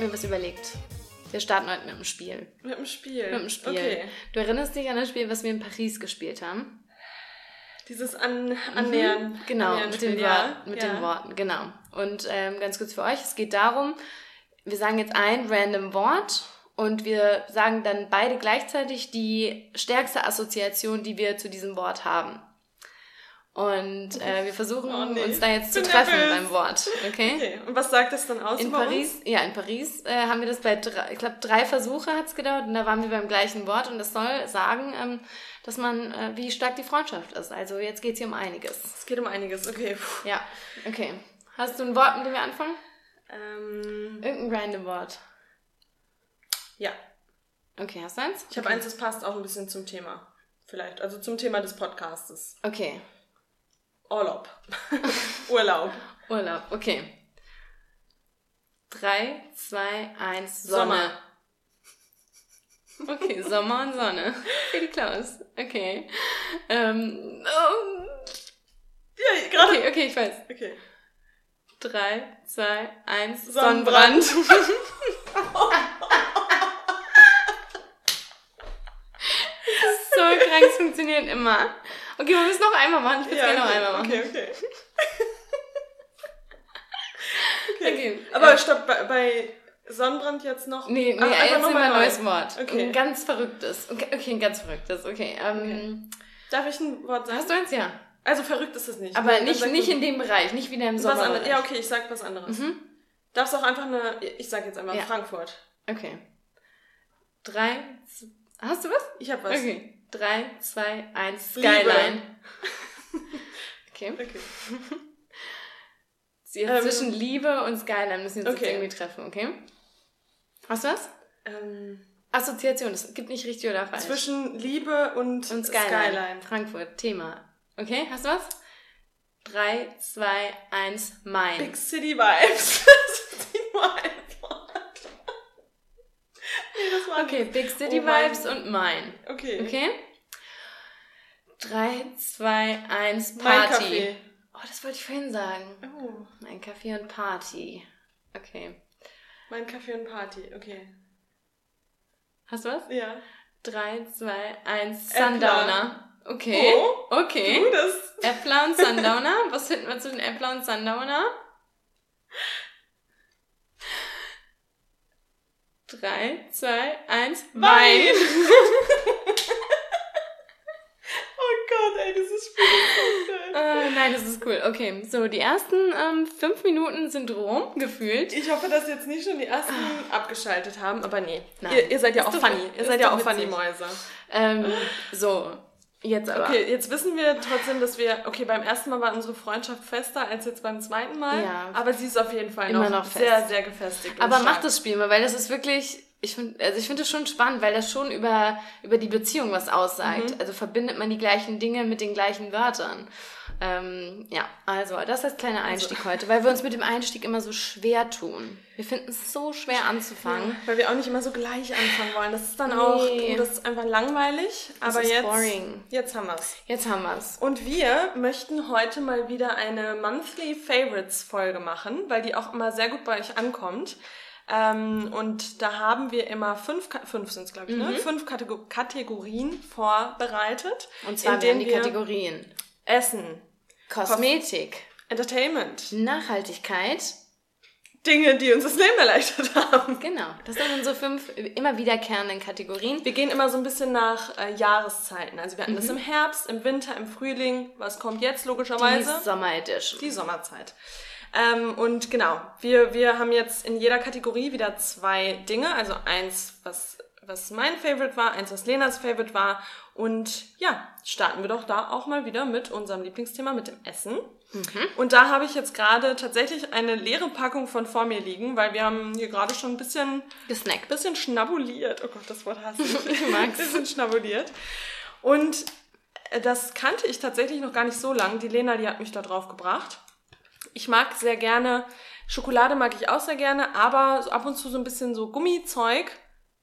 Habe mir was überlegt. Wir starten heute mit dem Spiel. Mit dem Spiel. Mit dem Spiel. Okay. Du erinnerst dich an das Spiel, was wir in Paris gespielt haben? Dieses an, Annähern. Genau, Annähern mit, den, Wort, mit ja. den Worten, genau. Und ähm, ganz kurz für euch, es geht darum, wir sagen jetzt ein random Wort und wir sagen dann beide gleichzeitig die stärkste Assoziation, die wir zu diesem Wort haben. Und äh, wir versuchen Oh, nee. uns da jetzt zu treffen nervös. beim Wort, okay? Okay, und was sagt das dann aus In Paris, ja, in Paris äh, haben wir das bei, drei, ich glaube, drei Versuche hat's gedauert und da waren wir beim gleichen Wort und das soll sagen, ähm, dass man, äh, wie stark die Freundschaft ist. Also jetzt geht's hier um einiges. uns? Es geht um einiges, okay. Puh. Ja, okay. Hast du ein Wort, mit dem wir anfangen? Ähm, Irgendein random Wort. ja, Okay, hast du eins? ich habe eins, das passt auch ein bisschen zum Thema. Vielleicht, also zum Thema des Podcastes. Okay, Urlaub. Urlaub. Urlaub, okay. Drei, zwei, eins, Sonne. Sommer. Okay, Sommer und Sonne. Für die Klaus. Okay. Ähm, oh, Ja, gerade. okay, okay, ich weiß. Okay. Drei, zwei, eins, Sonnenbrand. Sonnenbrand. So krank, es funktioniert immer. Okay, wir müssen noch einmal machen. Ich will es gerne noch okay, einmal machen. okay, okay. okay. Okay. Aber Ja. stopp, bei, bei Sonnenbrand jetzt noch. Nee, nee, Ach, einfach jetzt noch nehmen wir mal ein neu. neues Wort. Okay. Ein ganz verrücktes. Okay, okay ein ganz verrücktes. Okay. Ähm, Darf ich ein Wort sagen? Hast du eins? Ja. Also verrückt ist es nicht. Aber Dann nicht, nicht du in dem Bereich, nicht wieder im Sommer. Ja, okay, ich sag was anderes. Mhm. Darfst auch einfach eine. Ich sag jetzt einmal Ja. Frankfurt. Okay. Drei. Hast du was? Ich hab was. Okay. Drei, zwei, eins. Liebe. Skyline. Okay. Okay. Sie Ähm, zwischen Liebe und Skyline müssen wir uns okay. jetzt irgendwie treffen, okay? Hast du was? Ähm, Assoziation, es gibt nicht richtig oder falsch. zwischen Liebe und, und Skyline. Frankfurt, Thema. Okay, hast du was? Drei, zwei, eins, mein. Big City Vibes. das ist nur ein Wort. nee, das war Okay, Big City Oh mein- Vibes und mein. Okay. Okay? Drei, zwei, eins, Mein Party. Kaffee. Oh, das wollte ich vorhin sagen. Oh, Mein Kaffee und Party. Okay. mein Kaffee und Party. Okay. Hast du was? Ja. Drei, zwei, eins, Äppler. Sundowner. Okay. Oh, Okay. Du, das. Äppler und Sundowner. Was finden wir zwischen Äppler und Sundowner? Drei, zwei, eins, Wein. oh Gott, ey, Spiel ist geil. Äh, nein, das ist cool. Okay, so die ersten ähm, fünf Minuten sind rum, gefühlt. Ich hoffe, dass jetzt nicht schon die ersten abgeschaltet haben, aber nee. Nein. Ihr, ihr seid ja Ist auch funny. Ihr seid ja auch funny witzig. Mäuse. Ähm, so, jetzt aber. Okay, jetzt wissen wir trotzdem, dass wir, okay, beim ersten Mal war unsere Freundschaft fester als jetzt beim zweiten Mal. Ja. Aber sie ist auf jeden Fall Immer noch, noch sehr, sehr gefestigt. Aber mach das Spiel mal, weil das ist wirklich, ich finde, also ich finde das schon spannend, weil das schon über, über die Beziehung was aussagt. Also verbindet man die gleichen Dinge mit den gleichen Wörtern. Ähm, ja, also das ist kleiner Einstieg heute, weil wir uns mit dem Einstieg immer so schwer tun. Wir finden es so schwer anzufangen. Weil wir auch nicht immer so gleich anfangen wollen. Das ist dann Nee. auch, das ist einfach langweilig. Das aber ist jetzt, boring. jetzt haben wir's. Jetzt haben wir's. Und wir möchten heute mal wieder eine Monthly Favorites Folge machen, weil die auch immer sehr gut bei euch ankommt. Ähm, und da haben wir immer fünf, fünf sind es glaube ich, ne? Fünf Kategor Kategorien vorbereitet. Und zwar in werden denen die wir Kategorien Essen, Kosmetik, Entertainment, Nachhaltigkeit. Dinge, die uns das Leben erleichtert haben. Genau, das sind unsere fünf immer wiederkehrenden Kategorien. Wir gehen immer so ein bisschen nach äh, Jahreszeiten. Also wir hatten Mhm. das im Herbst, im Winter, im Frühling. Was kommt jetzt Die logischerweise? Sommer Edition. die Sommerzeit. Ähm, und genau, wir, wir haben jetzt in jeder Kategorie wieder zwei Dinge. Also eins, was, was mein Favorite war, eins, was Lenas Favorite war. Und ja, starten wir doch da auch mal wieder mit unserem Lieblingsthema, mit dem Essen. Und da habe ich jetzt gerade tatsächlich eine leere Packung von vor mir liegen, weil wir haben hier gerade schon ein bisschen Gesnackt. bisschen schnabuliert. Oh Gott, das Wort hasse ich. Ich mag's. bisschen schnabuliert. Und äh, das kannte ich tatsächlich noch gar nicht so lang. Die Lena, die hat mich da drauf gebracht. Ich mag sehr gerne, Schokolade mag ich auch sehr gerne, aber ab und zu so ein bisschen so Gummizeug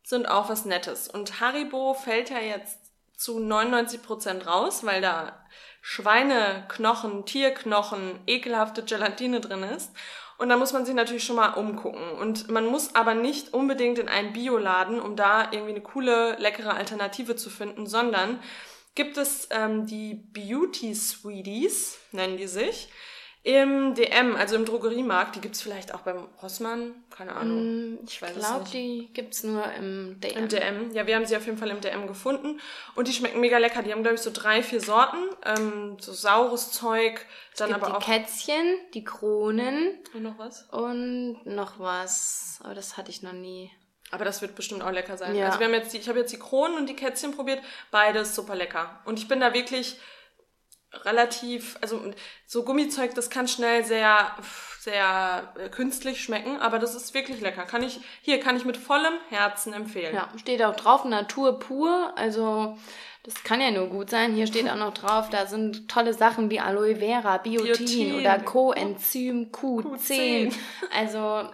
sind auch was Nettes. Und Haribo fällt ja jetzt zu 99% raus, weil da Schweineknochen, Tierknochen, ekelhafte Gelatine drin ist. Und da muss man sich natürlich schon mal umgucken. Und man muss aber nicht unbedingt in einen Bioladen, um da irgendwie eine coole, leckere Alternative zu finden, sondern gibt es ähm, die Beauty Sweeties, nennen die sich im DM, also im Drogeriemarkt. Die gibt es vielleicht auch beim Rossmann, keine Ahnung. Mm, ich glaube, die gibt es nur im DM. Im DM, ja, wir haben sie auf jeden Fall im DM gefunden. Und die schmecken mega lecker. Die haben, glaube ich, so drei, vier Sorten. Ähm, so saures Zeug. Dann aber die auch. Kätzchen, die Kronen. Und noch was? Und noch was. Aber das hatte ich noch nie. Aber das wird bestimmt auch lecker sein. Ja. Also wir haben jetzt die, ich habe jetzt die Kronen und die Kätzchen probiert. Beides super lecker. Und ich bin da wirklich relativ, also so Gummizeug, das kann schnell sehr, sehr äh, künstlich schmecken, aber das ist wirklich lecker. Kann ich, hier kann ich mit vollem Herzen empfehlen. Ja, steht auch drauf, Natur pur, also das kann ja nur gut sein. Hier steht auch noch drauf, da sind tolle Sachen wie Aloe Vera, Biotin, Biotin. oder Coenzym Q10. Q10. Also,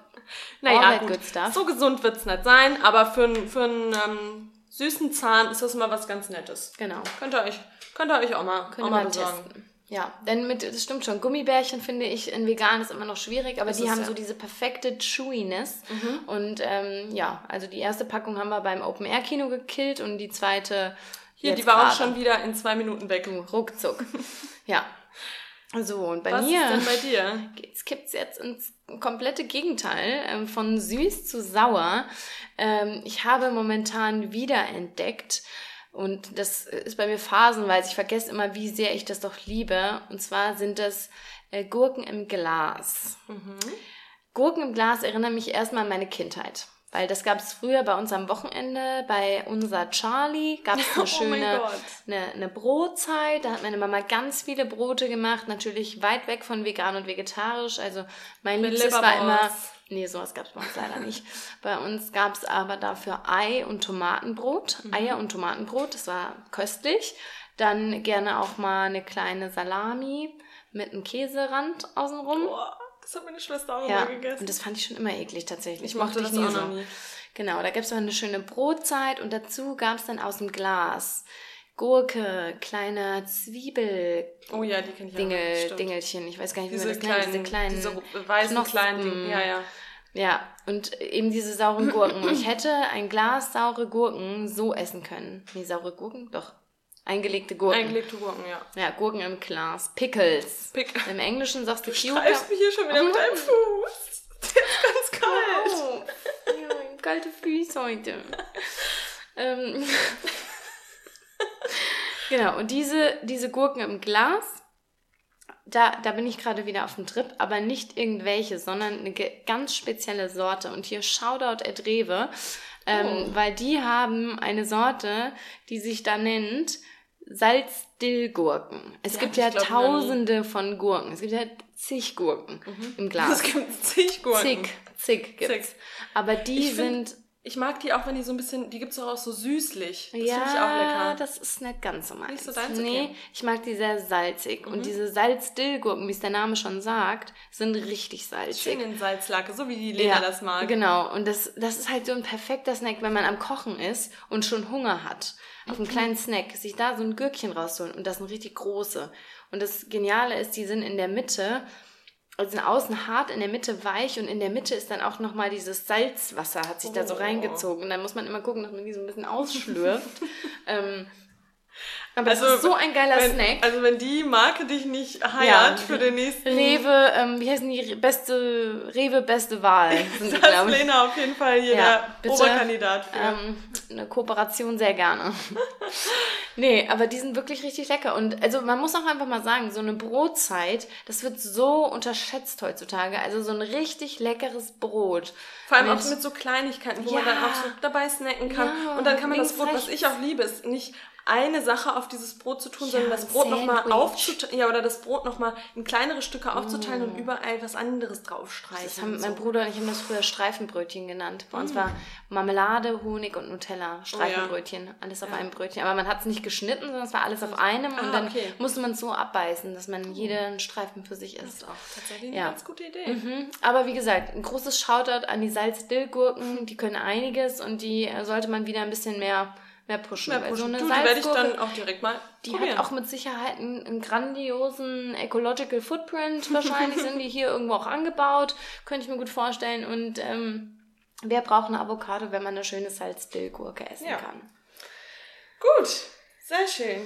naja, gut. Good so gesund wird's nicht sein, aber für, für einen ähm, süßen Zahn ist das mal was ganz Nettes. Genau. Könnt ihr euch Könnt ihr euch auch mal, Könnt auch mal, mal testen. Ja, denn mit, das stimmt schon, Gummibärchen finde ich in vegan ist immer noch schwierig, aber das die haben ja. so diese perfekte Chewiness. Mhm. Und ähm, ja, also die erste Packung haben wir beim Open Air Kino gekillt und die zweite. Hier, die war gerade. auch schon wieder in zwei Minuten weg. Ruckzuck. ja. So, und bei Was mir. Was ist denn bei dir? Es kippt jetzt ins komplette Gegenteil, ähm, von süß zu sauer. Ähm, ich habe momentan wiederentdeckt, und das ist bei mir phasenweise. Ich vergesse immer, wie sehr ich das doch liebe. Und zwar sind das äh, Gurken im Glas. Mhm. Gurken im Glas erinnern mich erstmal an meine Kindheit. Weil das gab es früher bei uns am Wochenende, bei unser Charlie gab es eine oh schöne eine, eine Brotzeit. Da hat meine Mama ganz viele Brote gemacht, natürlich weit weg von vegan und vegetarisch. Also mein Mit Liebstes war immer Nee, sowas gab es bei uns leider nicht. Bei uns gab es aber dafür Ei und Tomatenbrot. Mhm. Eier und Tomatenbrot, das war köstlich. Dann gerne auch mal eine kleine Salami mit einem Käserand außenrum. Boah, das hat meine Schwester auch ja, immer gegessen. Und das fand ich schon immer eklig tatsächlich. Ich mochte das nie auch so. noch nie. Genau, da gab es aber eine schöne Brotzeit und dazu gab es dann aus dem Glas Gurke, kleine Zwiebel. Oh ja, die kenne ich Dingel, auch. Dingelchen, ich weiß gar nicht, wie diese man das kleinen, nennt. Diese kleinen, diese weißen Knospen. kleinen Dinge. Ja, ja. Ja, und eben diese sauren Gurken. ich hätte ein Glas saure Gurken so essen können. Nee, saure Gurken? Doch. Eingelegte Gurken. Eingelegte Gurken, ja. Ja, Gurken im Glas. Pickles. Pick Im Englischen sagst du Du streifst mich hier schon wieder oh. mit deinem Fuß. Der ist ganz kalt. Oh. Ja, kalte Füße heute. ähm. genau, und diese, diese Gurken im Glas da, da bin ich gerade wieder auf dem Trip, aber nicht irgendwelche, sondern eine ganz spezielle Sorte. Und hier Shoutout at Rewe, ähm, oh. weil die haben eine Sorte, die sich da nennt Salzdillgurken. Es ja, gibt ja tausende von Gurken. Es gibt ja zig Gurken mhm. im Glas. Es gibt zig Gurken. Zig, zig gibt's. Zig. Aber die sind ich mag die auch, wenn die so ein bisschen, die gibt's doch auch so süßlich. Das ja, finde ich auch lecker. das ist nicht ganz so meins. Nicht so deins? Nee, okay. ich mag die sehr salzig. Mhm. Und diese Salzdillgurken, wie es der Name schon sagt, sind richtig salzig. Schön in Salzlake, so wie die Lena ja, das mag. Genau. Und das, das ist halt so ein perfekter Snack, wenn man am Kochen ist und schon Hunger hat. Auf einen kleinen Snack. Sich da so ein Gürkchen rausholen. Und das sind richtig große. Und das Geniale ist, die sind in der Mitte also sind außen hart, in der Mitte weich und in der Mitte ist dann auch nochmal dieses Salzwasser, hat sich oh. da so oh. reingezogen. Und dann muss man immer gucken, dass man die so ein bisschen ausschlürft. ähm, aber also, das ist so ein geiler wenn, Snack. Also wenn die Marke dich nicht heiert ja, für den nächsten... Rewe, ähm, wie heißen die? Beste, Rewe beste Wahl. Sind die, das ist Lena auf jeden Fall hier ja, der bitte, Oberkandidat für. Ähm, eine Kooperation sehr gerne. nee, aber die sind wirklich richtig lecker. Und also man muss auch einfach mal sagen, so eine Brotzeit, das wird so unterschätzt heutzutage. Also so ein richtig leckeres Brot. Vor allem mit, auch mit so Kleinigkeiten, wo ja, man dann auch so dabei snacken kann. Ja, und dann kann man das Brot, was ich auch liebe, ist nicht eine Sache auf dieses Brot zu tun, ja, sondern das Brot nochmal aufzuteilen, ja, oder das Brot nochmal in kleinere Stücke aufzuteilen mm. und überall was anderes draufstreichen. Das haben so. mein Bruder und ich haben das früher Streifenbrötchen genannt. Bei mm. uns war Marmelade, Honig und Nutella. Streifenbrötchen. Oh, ja. Alles auf ja. einem Brötchen. Aber man hat es nicht geschnitten, sondern es war alles auf einem ah, und dann okay. musste man es so abbeißen, dass man jeden Streifen für sich isst. Das ist auch tatsächlich eine ganz gute Idee. Mhm. Aber wie gesagt, ein großes Shoutout an die Salzdillgurken. Die können einiges und die sollte man wieder ein bisschen mehr mehr pushen. Mehr pushen. So eine du, die werde ich dann auch direkt mal die Probieren. hat auch mit Sicherheit einen, einen, grandiosen Ecological Footprint. Wahrscheinlich sind die hier irgendwo auch angebaut. Könnte ich mir gut vorstellen. Und ähm, wer braucht eine Avocado, wenn man eine schöne Salzdillgurke essen ja. kann? Gut, sehr schön.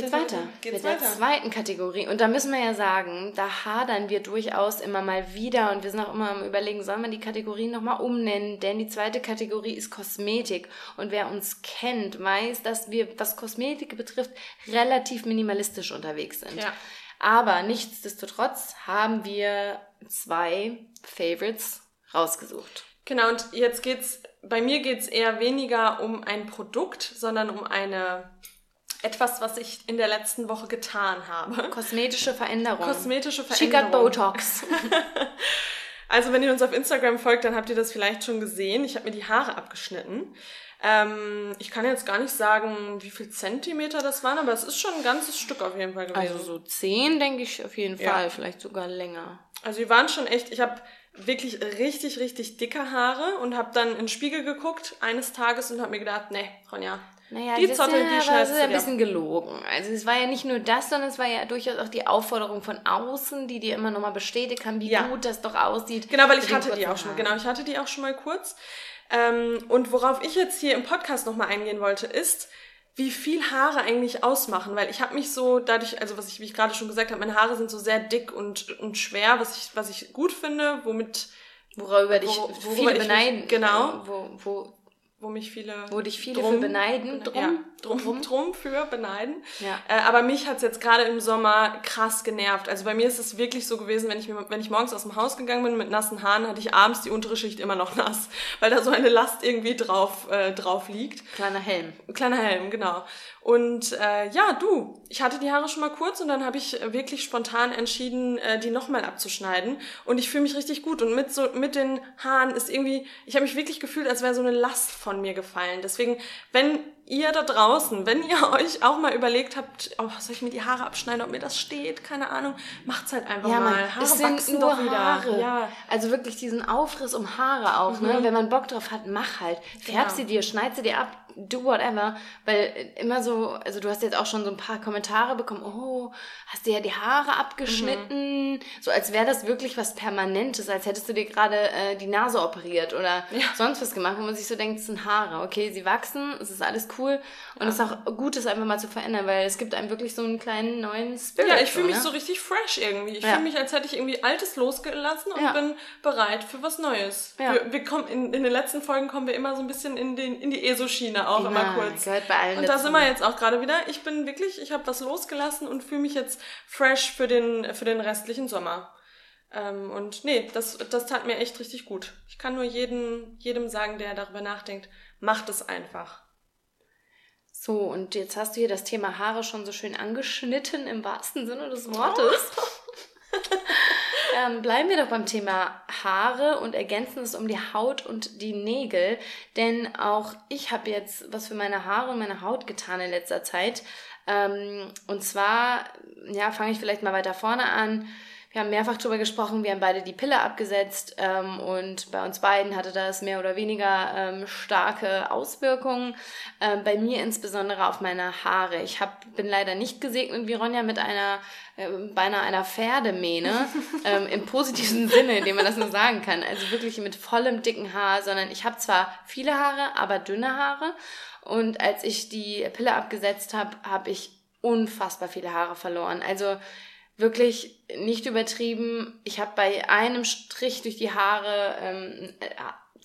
Geht's weiter geht's mit weiter. der zweiten Kategorie. Und da müssen wir ja sagen, da hadern wir durchaus immer mal wieder und wir sind auch immer am überlegen, sollen wir die Kategorien nochmal umnennen? Denn die zweite Kategorie ist Kosmetik. Und wer uns kennt, weiß, dass wir, was Kosmetik betrifft, relativ minimalistisch unterwegs sind. Ja. Aber nichtsdestotrotz haben wir zwei Favorites rausgesucht. Genau, und jetzt geht's, bei mir geht's eher weniger um ein Produkt, sondern um eine etwas, was ich in der letzten Woche getan habe. Kosmetische Veränderung. Kosmetische Veränderung. She got Botox. also wenn ihr uns auf Instagram folgt, dann habt ihr das vielleicht schon gesehen. Ich habe mir die Haare abgeschnitten. Ähm, ich kann jetzt gar nicht sagen, wie viel Zentimeter das waren, aber es ist schon ein ganzes Stück auf jeden Fall gewesen. Also so zehn, denke ich auf jeden Fall, ja. vielleicht sogar länger. Also die waren schon echt, ich habe wirklich richtig, richtig dicke Haare und habe dann in den Spiegel geguckt eines Tages und habe mir gedacht, nee, Ronja, naja, die Zottel, ja, die schneidest du ein bisschen gelogen. Also es war ja nicht nur das, sondern es war ja durchaus auch die Aufforderung von außen, die dir immer nochmal bestätigt haben, wie ja. gut das doch aussieht. Genau, weil ich hatte die auch schon mal. Genau, ich hatte die auch schon mal kurz. Ähm, und worauf ich jetzt hier im Podcast nochmal eingehen wollte, ist, wie viel Haare eigentlich ausmachen, weil ich habe mich so dadurch, also was ich, wie ich gerade schon gesagt habe, meine Haare sind so sehr dick und, und schwer, was ich, was ich gut finde, womit worüber dich wo, viele beneiden, mich, genau, wo, wo wo mich viele wo dich viele drum, für beneiden drum, ja, drum, drum, drum für beneiden. Ja. Äh, aber mich hat's jetzt gerade im Sommer krass genervt. Also bei mir ist es wirklich so gewesen wenn ich mir, wenn ich morgens aus dem Haus gegangen bin mit nassen Haaren hatte ich abends die untere Schicht immer noch nass weil da so eine Last irgendwie drauf äh, drauf liegt. Kleiner Helm. Kleiner Helm genau und äh, ja du ich hatte die Haare schon mal kurz und dann habe ich wirklich spontan entschieden äh, die nochmal abzuschneiden und ich fühle mich richtig gut und mit so mit den Haaren ist irgendwie ich habe mich wirklich gefühlt als wäre so eine Last von mir gefallen. Deswegen, wenn ihr da draußen, wenn ihr euch auch mal überlegt habt, oh, soll ich mir die Haare abschneiden, ob mir das steht, keine Ahnung, macht's halt einfach ja, mal. Haare es sind nur Haare. Ja. Also wirklich diesen Aufriss um Haare auch, ne? mhm. ne? Wenn man Bock drauf hat, mach halt. Färb sie dir, schneid sie dir ab, do whatever. Weil immer so, also du hast jetzt auch schon so ein paar Kommentare bekommen, oh, hast dir ja die Haare abgeschnitten, mhm. so als wäre das wirklich was Permanentes, als hättest du dir gerade äh, die Nase operiert oder ja. sonst was gemacht, wo man sich so denkt, es sind Haare, okay, sie wachsen, es ist alles cool und ja. es ist auch gut, es einfach mal zu verändern, weil es gibt einem wirklich so einen kleinen neuen Spirit. Ja, ich fühle mich ne? so richtig fresh irgendwie. Ich ja. fühle mich, als hätte ich irgendwie Altes losgelassen und bin bereit für was Neues. Wir, wir kommen in, in den letzten Folgen kommen wir immer so ein bisschen in, den, in die ESO-Schiene auch immer, immer kurz. Gehört bei allen und da sind wir jetzt auch gerade wieder. Ich bin wirklich, ich habe was losgelassen und fühle mich jetzt fresh für den, für den restlichen Sommer. Ähm, und nee, das, das tat mir echt richtig gut. Ich kann nur jeden, jedem sagen, der darüber nachdenkt, macht es einfach. So, und jetzt hast du hier das Thema Haare schon so schön angeschnitten im wahrsten Sinne des Wortes. Oh. ähm, bleiben wir doch beim Thema Haare und ergänzen es um die Haut und die Nägel. Denn auch ich habe jetzt was für meine Haare und meine Haut getan in letzter Zeit. Ähm, und zwar, ja, fange ich vielleicht mal weiter vorne an. Wir haben mehrfach darüber gesprochen, wir haben beide die Pille abgesetzt ähm, und bei uns beiden hatte das mehr oder weniger ähm, starke Auswirkungen. Ähm, bei mir insbesondere auf meine Haare. Ich hab, bin leider nicht gesegnet wie Ronja mit einer äh, beinahe einer Pferdemähne ähm, im positiven Sinne, indem man das nur sagen kann. Also wirklich mit vollem dicken Haar, sondern ich habe zwar viele Haare, aber dünne Haare. Und als ich die Pille abgesetzt habe, habe ich unfassbar viele Haare verloren. Also wirklich nicht übertrieben. Ich habe bei einem Strich durch die Haare ähm, äh,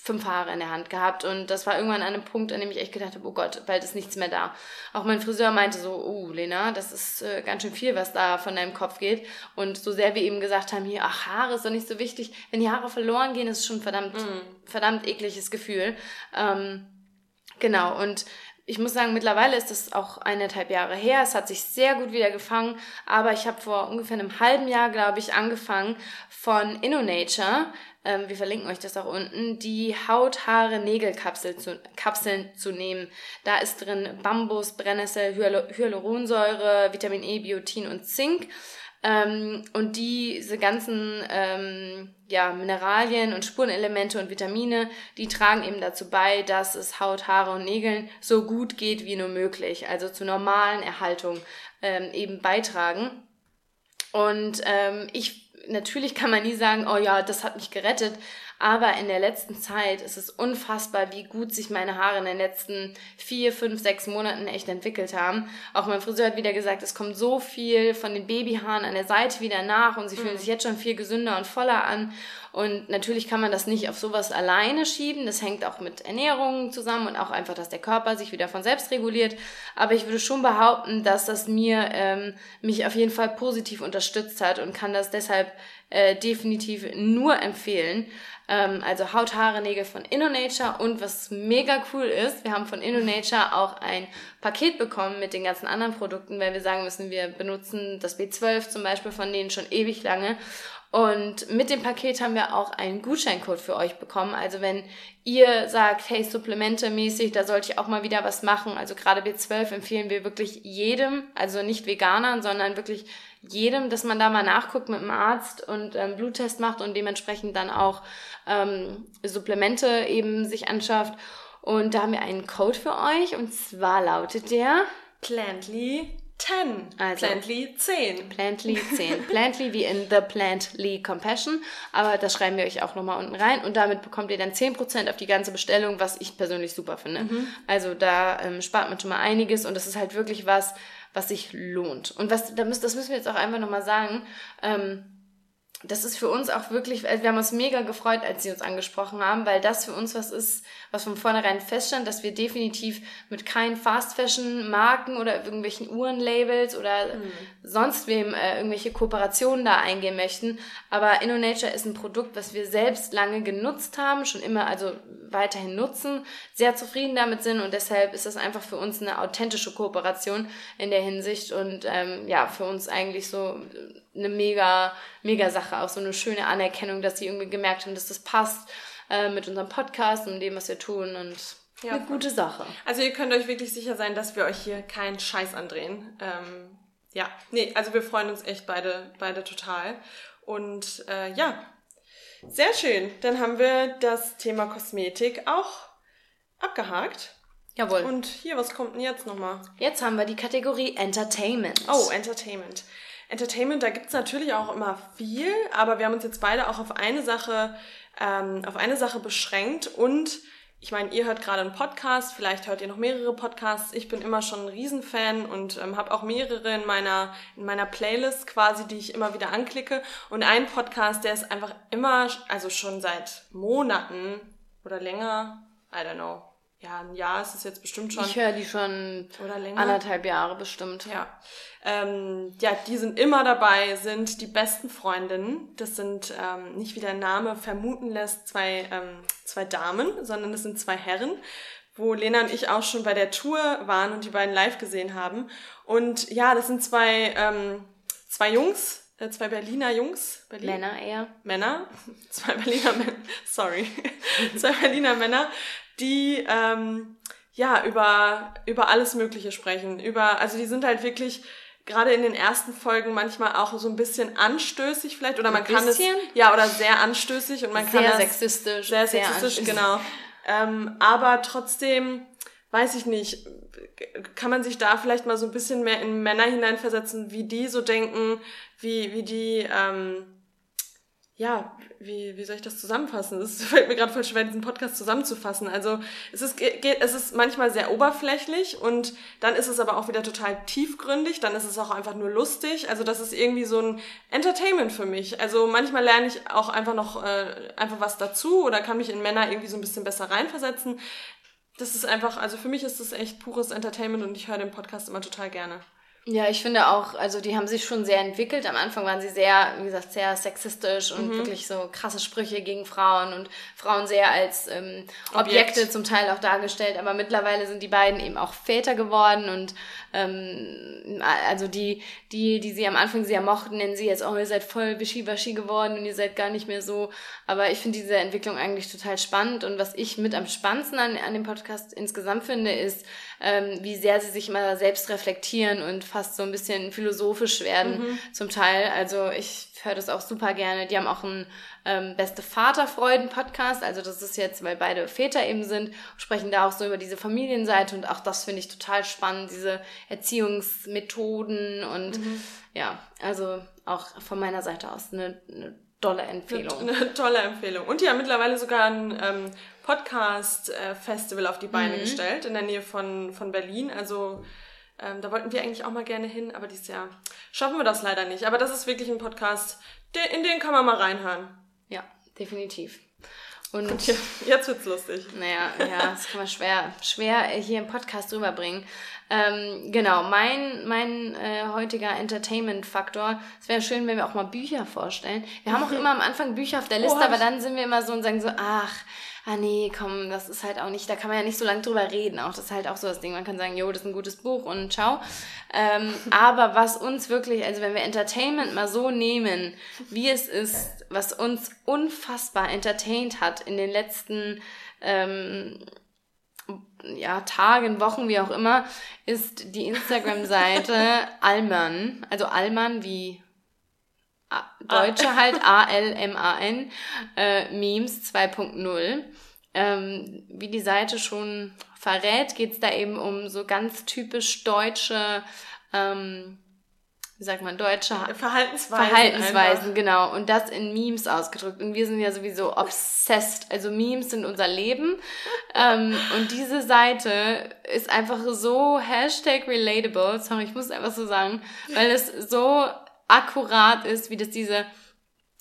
fünf Haare in der Hand gehabt und das war irgendwann an einem Punkt, an dem ich echt gedacht habe, oh Gott, bald ist nichts mehr da. Auch mein Friseur meinte so, oh Lena, das ist äh, ganz schön viel, was da von deinem Kopf geht. Und so sehr wir eben gesagt haben, hier, ach, Haare ist doch nicht so wichtig. Wenn die Haare verloren gehen, ist es schon verdammt, mm. verdammt ekliges Gefühl. Ähm, genau, und ich muss sagen, mittlerweile ist es auch eineinhalb Jahre her. Es hat sich sehr gut wieder gefangen, aber ich habe vor ungefähr einem halben Jahr, glaube ich, angefangen von InnoNature, ähm, wir verlinken euch das auch unten, die Haut, Haare, Nägelkapseln zu, Kapseln zu nehmen. Da ist drin Bambus, Brennnessel, Hyaluronsäure, Vitamin E, Biotin und Zink. Ähm, und diese ganzen ähm, ja, Mineralien und Spurenelemente und Vitamine, die tragen eben dazu bei, dass es Haut, Haare und Nägeln so gut geht wie nur möglich, also zur normalen Erhaltung ähm, eben beitragen. Und ähm, ich, natürlich kann man nie sagen, oh ja, das hat mich gerettet, aber in der letzten Zeit ist es unfassbar, wie gut sich meine Haare in den letzten vier, fünf, sechs Monaten echt entwickelt haben. Auch mein Friseur hat wieder gesagt, es kommt so viel von den Babyhaaren an der Seite wieder nach und sie fühlen mhm. sich jetzt schon viel gesünder und voller an. Und natürlich kann man das nicht auf sowas alleine schieben. Das hängt auch mit Ernährung zusammen und auch einfach, dass der Körper sich wieder von selbst reguliert. Aber ich würde schon behaupten, dass das mir ähm, mich auf jeden Fall positiv unterstützt hat und kann das deshalb äh, definitiv nur empfehlen. Ähm, also Haut, Haare, Nägel von InnoNature und was mega cool ist, wir haben von InnoNature auch ein Paket bekommen mit den ganzen anderen Produkten, weil wir sagen müssen, wir benutzen das B12 zum Beispiel von denen schon ewig lange und mit dem Paket haben wir auch einen Gutscheincode für euch bekommen. Also wenn ihr sagt, hey, Supplemente mäßig, da sollte ich auch mal wieder was machen. Also gerade B12 empfehlen wir wirklich jedem, also nicht Veganern, sondern wirklich jedem, dass man da mal nachguckt mit dem Arzt und ähm, Bluttest macht und dementsprechend dann auch ähm, Supplemente eben sich anschafft. Und da haben wir einen Code für euch und zwar lautet der Plantly 10. Also, Plantly 10. Plantly 10. Plantly wie in The Plantly Compassion. Aber das schreiben wir euch auch nochmal unten rein. Und damit bekommt ihr dann 10% auf die ganze Bestellung, was ich persönlich super finde. Mhm. Also da ähm, spart man schon mal einiges. Und das ist halt wirklich was, was sich lohnt. Und was, das müssen wir jetzt auch einfach nochmal sagen. Ähm, das ist für uns auch wirklich, also wir haben uns mega gefreut, als sie uns angesprochen haben, weil das für uns was ist, was von vornherein feststand, dass wir definitiv mit keinen Fast Fashion Marken oder irgendwelchen Uhrenlabels oder mhm. sonst wem äh, irgendwelche Kooperationen da eingehen möchten. Aber InnoNature ist ein Produkt, was wir selbst lange genutzt haben, schon immer, also weiterhin nutzen, sehr zufrieden damit sind und deshalb ist das einfach für uns eine authentische Kooperation in der Hinsicht und ähm, ja, für uns eigentlich so eine mega, mega Sache, auch so eine schöne Anerkennung, dass sie irgendwie gemerkt haben, dass das passt äh, mit unserem Podcast und dem, was wir tun und ja, eine gute Sache. Also ihr könnt euch wirklich sicher sein, dass wir euch hier keinen Scheiß andrehen. Ähm, ja, nee, also wir freuen uns echt beide, beide total. Und äh, ja, sehr schön. Dann haben wir das Thema Kosmetik auch abgehakt. Jawohl. Und hier, was kommt denn jetzt nochmal? Jetzt haben wir die Kategorie Entertainment. Oh, Entertainment. Entertainment, da gibt's natürlich auch immer viel, aber wir haben uns jetzt beide auch auf eine Sache, ähm, auf eine Sache beschränkt und ich meine, ihr hört gerade einen Podcast, vielleicht hört ihr noch mehrere Podcasts. Ich bin immer schon ein Riesenfan und ähm, habe auch mehrere in meiner, in meiner Playlist quasi, die ich immer wieder anklicke. Und ein Podcast, der ist einfach immer, also schon seit Monaten oder länger, I don't know, ja, ein Jahr ist es jetzt bestimmt schon. Ich höre die schon oder länger. anderthalb Jahre bestimmt. Ja. Ähm, ja, die sind immer dabei, sind die besten Freundinnen. Das sind ähm, nicht wie der Name vermuten lässt, zwei, ähm, zwei Damen, sondern das sind zwei Herren, wo Lena und ich auch schon bei der Tour waren und die beiden live gesehen haben. Und ja, das sind zwei, ähm, zwei Jungs, äh, zwei Berliner Jungs. Berlin. Männer eher. Männer. Zwei Berliner Männer. Sorry. zwei Berliner Männer, die ähm, ja über über alles Mögliche sprechen. Über also die sind halt wirklich gerade in den ersten Folgen manchmal auch so ein bisschen anstößig vielleicht oder man kann es ja oder sehr anstößig und man sehr kann sexistisch sehr sexistisch sehr genau. Ähm, aber trotzdem weiß ich nicht kann man sich da vielleicht mal so ein bisschen mehr in Männer hineinversetzen wie die so denken wie wie die ähm, ja, wie, wie soll ich das zusammenfassen? Es fällt mir gerade voll schwer, diesen Podcast zusammenzufassen. Also es ist, geht, es ist manchmal sehr oberflächlich und dann ist es aber auch wieder total tiefgründig, dann ist es auch einfach nur lustig. Also das ist irgendwie so ein Entertainment für mich. Also manchmal lerne ich auch einfach noch äh, einfach was dazu oder kann mich in Männer irgendwie so ein bisschen besser reinversetzen. Das ist einfach, also für mich ist das echt pures Entertainment und ich höre den Podcast immer total gerne. Ja, ich finde auch, also die haben sich schon sehr entwickelt. Am Anfang waren sie sehr, wie gesagt, sehr sexistisch und mhm. wirklich so krasse Sprüche gegen Frauen und Frauen sehr als ähm, Objekte Objekt. zum Teil auch dargestellt. Aber mittlerweile sind die beiden eben auch Väter geworden und ähm, also die, die, die sie am Anfang sehr mochten, nennen sie jetzt, oh, ihr seid voll wischiwaschi geworden und ihr seid gar nicht mehr so. Aber ich finde diese Entwicklung eigentlich total spannend und was ich mit am spannendsten an, an dem Podcast insgesamt finde, ist, ähm, wie sehr sie sich immer selbst reflektieren und fast so ein bisschen philosophisch werden mhm. zum Teil. Also ich höre das auch super gerne. Die haben auch einen ähm, Beste Vaterfreuden-Podcast. Also das ist jetzt, weil beide Väter eben sind, sprechen da auch so über diese Familienseite und auch das finde ich total spannend, diese Erziehungsmethoden und mhm. ja, also auch von meiner Seite aus eine, eine tolle Empfehlung. Eine, eine, tolle Empfehlung. Und die haben mittlerweile sogar ein ähm, Podcast-Festival auf die Beine mhm. gestellt in der Nähe von, von Berlin. Also ähm, da wollten wir eigentlich auch mal gerne hin, aber dieses Jahr schaffen wir das leider nicht. Aber das ist wirklich ein Podcast, der, in den kann man mal reinhören. Ja, definitiv. Und, jetzt, jetzt wird's lustig. Naja, ja, das kann man schwer, schwer hier im Podcast rüberbringen. Ähm, genau, mein, mein äh, heutiger Entertainment-Faktor, es wäre schön, wenn wir auch mal Bücher vorstellen. Wir haben auch immer am Anfang Bücher auf der Liste, oh, aber dann sind wir immer so und sagen so, ach, ah nee, komm, das ist halt auch nicht, da kann man ja nicht so lange drüber reden. Auch das ist halt auch so das Ding. Man kann sagen, jo, das ist ein gutes Buch und ciao. Ähm, aber was uns wirklich, also wenn wir Entertainment mal so nehmen, wie es ist, was uns unfassbar entertained hat in den letzten ähm, ja, Tagen, Wochen, wie auch immer, ist die Instagram-Seite Alman, also Alman wie Deutsche ah. halt, A-L-M-A-N, äh, Memes 2.0. Ähm, wie die Seite schon verrät, geht's da eben um so ganz typisch deutsche, ähm, wie sagt man, deutsche Verhaltensweisen. Verhaltensweisen, genau. Und das in Memes ausgedrückt. Und wir sind ja sowieso obsessed. Also Memes sind unser Leben. ähm, und diese Seite ist einfach so Hashtag relatable. Sorry, ich muss einfach so sagen. Weil es so akkurat ist, wie das diese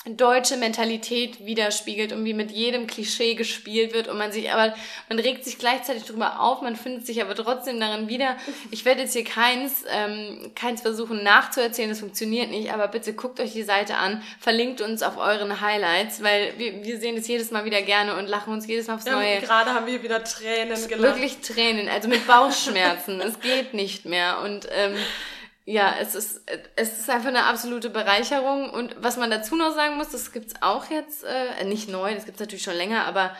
deutsche Mentalität widerspiegelt und wie mit jedem Klischee gespielt wird und man sich aber man regt sich gleichzeitig darüber auf, man findet sich aber trotzdem darin wieder. Ich werde jetzt hier keins ähm, keins versuchen nachzuerzählen, das funktioniert nicht, aber bitte guckt euch die Seite an, verlinkt uns auf euren Highlights, weil wir, wir sehen es jedes Mal wieder gerne und lachen uns jedes Mal aufs Neue. Ja, gerade haben wir wieder Tränen gelacht. Wirklich Tränen, also mit Bauchschmerzen. es geht nicht mehr und ähm, ja, es ist, es ist einfach eine absolute Bereicherung. Und was man dazu noch sagen muss, das gibt's auch jetzt, äh, nicht neu, das gibt's natürlich schon länger, aber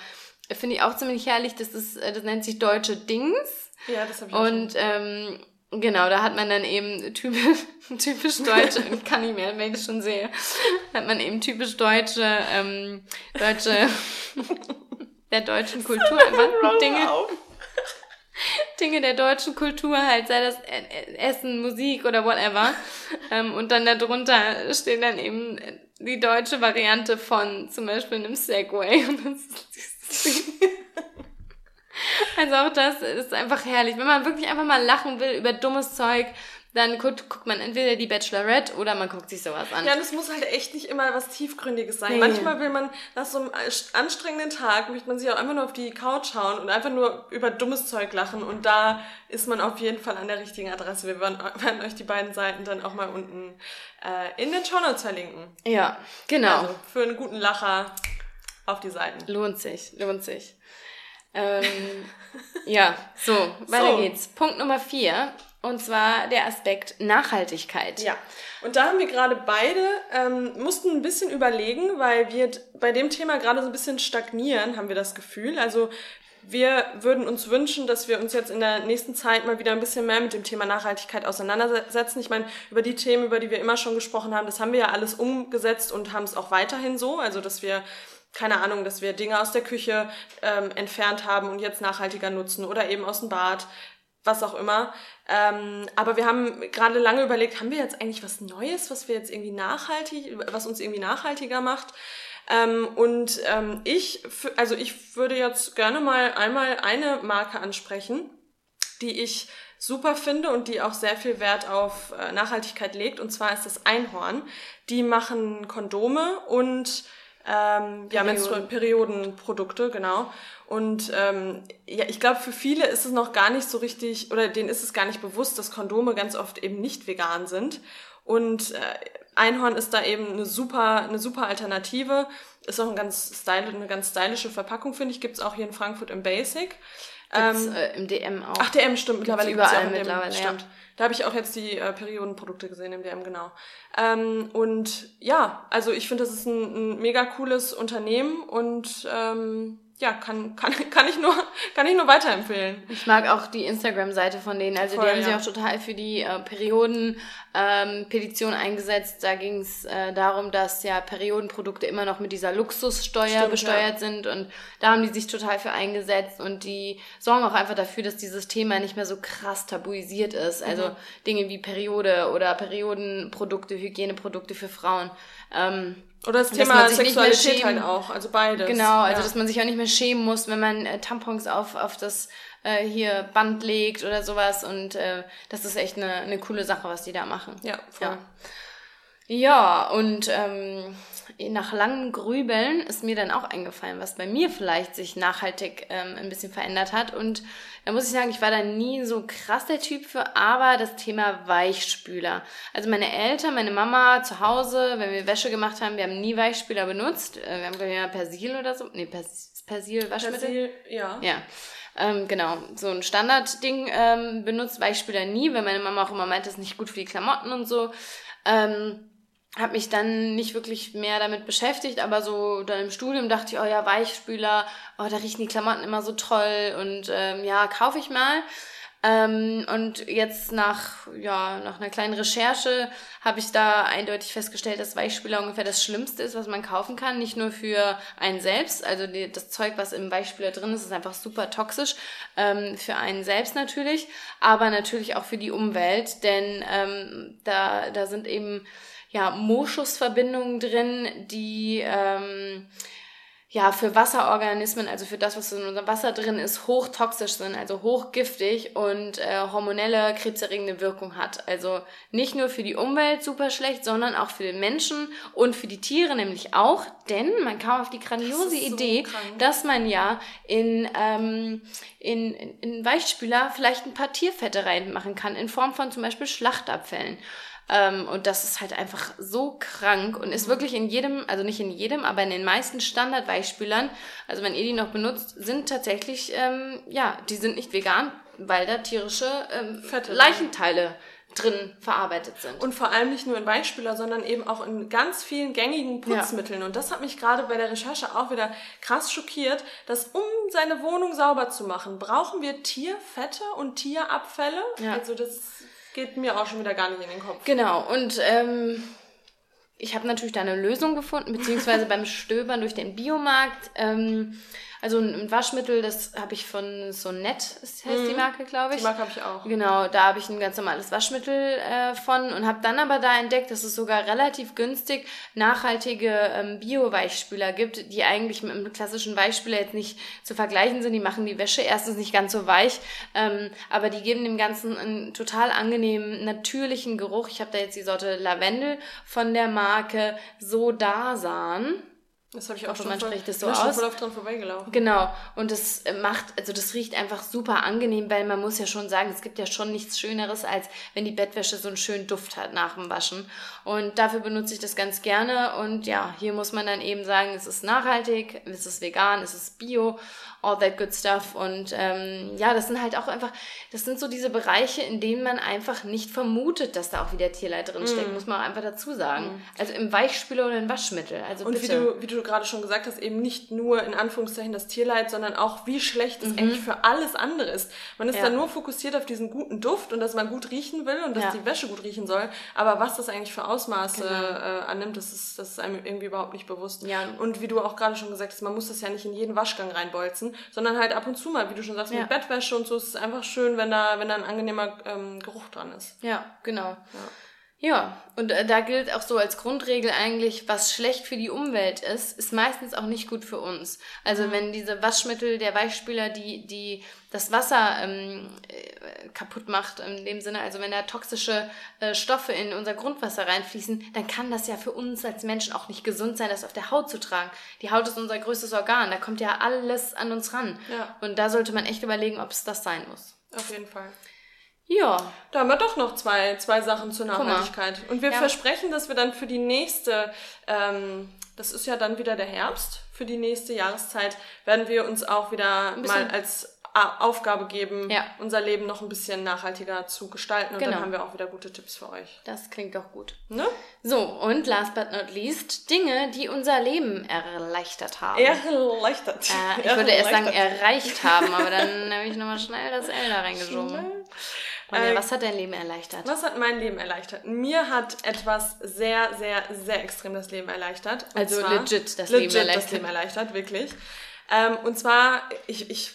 finde ich auch ziemlich herrlich, das ist, äh, das nennt sich Deutsche Dings. Ja, das habe ich Und ähm, genau, da hat man dann eben typisch, typisch deutsche, kann ich mehr, wenn ich das schon sehe, hat man eben typisch deutsche, ähm, deutsche, der deutschen Kultur einfach Dinge. Auf. Dinge der deutschen Kultur halt, sei das Essen, Musik oder whatever. ähm, und dann darunter steht dann eben die deutsche Variante von zum Beispiel einem Segway. also auch das ist einfach herrlich. Wenn man wirklich einfach mal lachen will über dummes Zeug, dann guckt, guckt man entweder die Bachelorette oder man guckt sich sowas an. Ja, es muss halt echt nicht immer was Tiefgründiges sein. Nee. Manchmal will man nach so einem anstrengenden Tag, möchte man sich auch einfach nur auf die Couch hauen und einfach nur über dummes Zeug lachen und da ist man auf jeden Fall an der richtigen Adresse. Wir werden, werden euch die beiden Seiten dann auch mal unten äh, in den Show Notes verlinken. Ja, genau. Also für einen guten Lacher auf die Seiten. Lohnt sich, lohnt sich. Ähm, ja, so, weiter so. geht's. Punkt Nummer vier und zwar der Aspekt Nachhaltigkeit. Ja. Und da haben wir gerade beide, ähm, mussten ein bisschen überlegen, weil wir bei dem Thema gerade so ein bisschen stagnieren, haben wir das Gefühl. Also wir würden uns wünschen, dass wir uns jetzt in der nächsten Zeit mal wieder ein bisschen mehr mit dem Thema Nachhaltigkeit auseinandersetzen. Ich meine, über die Themen, über die wir immer schon gesprochen haben, das haben wir ja alles umgesetzt und haben es auch weiterhin so. Also, dass wir keine Ahnung, dass wir Dinge aus der Küche ähm, entfernt haben und jetzt nachhaltiger nutzen oder eben aus dem Bad, was auch immer. Ähm, aber wir haben gerade lange überlegt, haben wir jetzt eigentlich was Neues, was wir jetzt irgendwie nachhaltig, was uns irgendwie nachhaltiger macht? Ähm, und ähm, ich, also ich würde jetzt gerne mal einmal eine Marke ansprechen, die ich super finde und die auch sehr viel Wert auf äh, Nachhaltigkeit legt. Und zwar ist das Einhorn. Die machen Kondome und ähm, ja, Menstrual Periodenprodukte, genau. Und ähm, ja, ich glaube, für viele ist es noch gar nicht so richtig, oder denen ist es gar nicht bewusst, dass Kondome ganz oft eben nicht vegan sind. Und äh, Einhorn ist da eben eine super, eine super Alternative. Ist auch ein ganz style, eine ganz stylische Verpackung, finde ich. Gibt's auch hier in Frankfurt im Basic. Gibt's, ähm, äh, im DM auch. Ach, DM stimmt. Mittlerweile überall mittlerweile, stimmt. Ja. Da habe ich auch jetzt die äh, Periodenprodukte gesehen im DM, genau. Ähm, und ja, also ich finde, das ist ein, ein mega cooles Unternehmen und ähm, ja, kann, kann, kann, ich nur, kann ich nur weiterempfehlen. Ich mag auch die Instagram-Seite von denen. Also Voll, die haben ja. sich auch total für die äh, Perioden-Petition ähm, eingesetzt. Da ging es äh, darum, dass ja Periodenprodukte immer noch mit dieser Luxussteuer Stimmt, besteuert ja. sind. Und da haben die sich total für eingesetzt. Und die sorgen auch einfach dafür, dass dieses Thema nicht mehr so krass tabuisiert ist. Also mhm. Dinge wie Periode oder Periodenprodukte, Hygieneprodukte für Frauen. Ähm, oder das Thema Sexualität halt auch, also beides. Genau, also ja. dass man sich auch nicht mehr schämen muss, wenn man äh, Tampons auf, auf das äh, hier Band legt oder sowas. Und äh, das ist echt eine, eine coole Sache, was die da machen. Ja, voll. Ja, ja und ähm, nach langem Grübeln ist mir dann auch eingefallen, was bei mir vielleicht sich nachhaltig ähm, ein bisschen verändert hat. Und da muss ich sagen, ich war da nie so krass der Typ für, aber das Thema Weichspüler. Also meine Eltern, meine Mama zu Hause, wenn wir Wäsche gemacht haben, wir haben nie Weichspüler benutzt. Äh, wir haben, ja Persil oder so. Nee, Pers Persil, Waschmittel. Persil, ja. Ja. Ähm, genau, so ein Standardding ähm, benutzt Weichspüler nie, weil meine Mama auch immer meint, das ist nicht gut für die Klamotten und so. Ähm, habe mich dann nicht wirklich mehr damit beschäftigt, aber so dann im Studium dachte ich, oh ja, Weichspüler, oh, da riechen die Klamotten immer so toll und ähm, ja, kaufe ich mal. Ähm, und jetzt nach, ja, nach einer kleinen Recherche habe ich da eindeutig festgestellt, dass Weichspüler ungefähr das Schlimmste ist, was man kaufen kann. Nicht nur für einen selbst, also die, das Zeug, was im Weichspüler drin ist, ist einfach super toxisch, ähm, für einen selbst natürlich, aber natürlich auch für die Umwelt, denn ähm, da, da sind eben ja, Moschusverbindungen drin, die ähm, ja für Wasserorganismen, also für das, was in unserem Wasser drin ist, hochtoxisch sind, also hochgiftig und äh, hormonelle krebserregende Wirkung hat. Also nicht nur für die Umwelt super schlecht, sondern auch für den Menschen und für die Tiere nämlich auch, denn man kam auf die grandiose das Idee, so dass man ja in, ähm, in, in Weichspüler vielleicht ein paar Tierfette reinmachen kann, in Form von zum Beispiel Schlachtabfällen. Ähm, und das ist halt einfach so krank und ist wirklich in jedem, also nicht in jedem, aber in den meisten Standardweichspülern, also wenn ihr die noch benutzt, sind tatsächlich, ähm, ja, die sind nicht vegan, weil da tierische ähm, Leichenteile drin verarbeitet sind. Und vor allem nicht nur in Weichspüler, sondern eben auch in ganz vielen gängigen Putzmitteln. Ja. Und das hat mich gerade bei der Recherche auch wieder krass schockiert, dass um seine Wohnung sauber zu machen, brauchen wir Tierfette und Tierabfälle. Ja. Also das geht mir auch schon wieder gar nicht in den Kopf. Genau, und ähm, ich habe natürlich da eine Lösung gefunden, beziehungsweise beim Stöbern durch den Biomarkt. Ähm, also ein Waschmittel, das habe ich von Sonett, heißt mhm. die Marke, glaube ich. Die Marke habe ich auch. Genau, da habe ich ein ganz normales Waschmittel äh, von und habe dann aber da entdeckt, dass es sogar relativ günstig nachhaltige ähm, Bio-Weichspüler gibt, die eigentlich mit einem klassischen Weichspüler jetzt nicht zu vergleichen sind. Die machen die Wäsche erstens nicht ganz so weich, ähm, aber die geben dem Ganzen einen total angenehmen, natürlichen Geruch. Ich habe da jetzt die Sorte Lavendel von der Marke Sodasan. Das habe ich auch schon man voll, spricht das so aus. Schon voll oft dran vorbeigelaufen. Genau. Und das macht, also das riecht einfach super angenehm, weil man muss ja schon sagen, es gibt ja schon nichts Schöneres, als wenn die Bettwäsche so einen schönen Duft hat nach dem Waschen. Und dafür benutze ich das ganz gerne. Und ja, hier muss man dann eben sagen, es ist nachhaltig, es ist vegan, es ist bio all that good stuff. Und ähm, ja, das sind halt auch einfach, das sind so diese Bereiche, in denen man einfach nicht vermutet, dass da auch wieder Tierleid drinsteckt, mm. muss man auch einfach dazu sagen. Mm. Also im Weichspüler oder im Waschmittel. Also und bitte. wie du, wie du gerade schon gesagt hast, eben nicht nur in Anführungszeichen das Tierleid, sondern auch wie schlecht es mhm. eigentlich für alles andere ist. Man ist ja. dann nur fokussiert auf diesen guten Duft und dass man gut riechen will und dass ja. die Wäsche gut riechen soll. Aber was das eigentlich für Ausmaße genau. äh, annimmt, das ist, das ist einem irgendwie überhaupt nicht bewusst. Ja. Und wie du auch gerade schon gesagt hast, man muss das ja nicht in jeden Waschgang reinbolzen sondern halt ab und zu mal, wie du schon sagst, ja. mit Bettwäsche und so ist es einfach schön, wenn da, wenn da ein angenehmer ähm, Geruch dran ist. Ja, genau. Ja. Ja, und äh, da gilt auch so als Grundregel eigentlich, was schlecht für die Umwelt ist, ist meistens auch nicht gut für uns. Also mhm. wenn diese Waschmittel, der Weichspüler, die, die das Wasser ähm, äh, kaputt macht, in dem Sinne, also wenn da toxische äh, Stoffe in unser Grundwasser reinfließen, dann kann das ja für uns als Menschen auch nicht gesund sein, das auf der Haut zu tragen. Die Haut ist unser größtes Organ, da kommt ja alles an uns ran. Ja. Und da sollte man echt überlegen, ob es das sein muss. Auf jeden Fall. Ja. Da haben wir doch noch zwei, zwei Sachen zur Nachhaltigkeit. Und wir ja. versprechen, dass wir dann für die nächste, ähm, das ist ja dann wieder der Herbst, für die nächste Jahreszeit werden wir uns auch wieder mal als Aufgabe geben, ja. unser Leben noch ein bisschen nachhaltiger zu gestalten. Und genau. dann haben wir auch wieder gute Tipps für euch. Das klingt doch gut. Ne? So, und last but not least, Dinge, die unser Leben erleichtert haben. Erleichtert. Äh, ich würde erst sagen, erreicht haben, aber dann habe ich nochmal schnell das L da reingeschoben. Ronja, äh, was hat dein Leben erleichtert? Was hat mein Leben erleichtert? Mir hat etwas sehr, sehr, sehr extrem das Leben erleichtert. also legit das legit Leben erleichtert. das Leben erleichtert, wirklich. Ähm, und zwar, ich, ich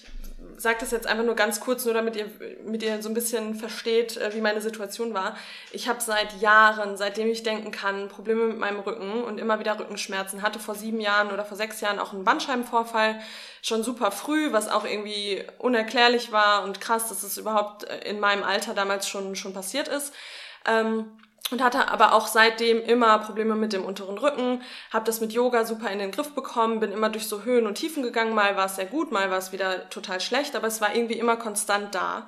sage das jetzt einfach nur ganz kurz, nur damit ihr, mit ihr so ein bisschen versteht, äh, wie meine Situation war. Ich habe seit Jahren, seitdem ich denken kann, Probleme mit meinem Rücken und immer wieder Rückenschmerzen. Hatte vor sieben Jahren oder vor sechs Jahren auch einen Bandscheibenvorfall, schon super früh, was auch irgendwie unerklärlich war und krass, dass es überhaupt äh, in meinem Alter damals schon, schon passiert ist. Ähm, und hatte aber auch seitdem immer Probleme mit dem unteren Rücken, habe das mit Yoga super in den Griff bekommen, bin immer durch so Höhen und Tiefen gegangen, mal war es sehr gut, mal war es wieder total schlecht, aber es war irgendwie immer konstant da.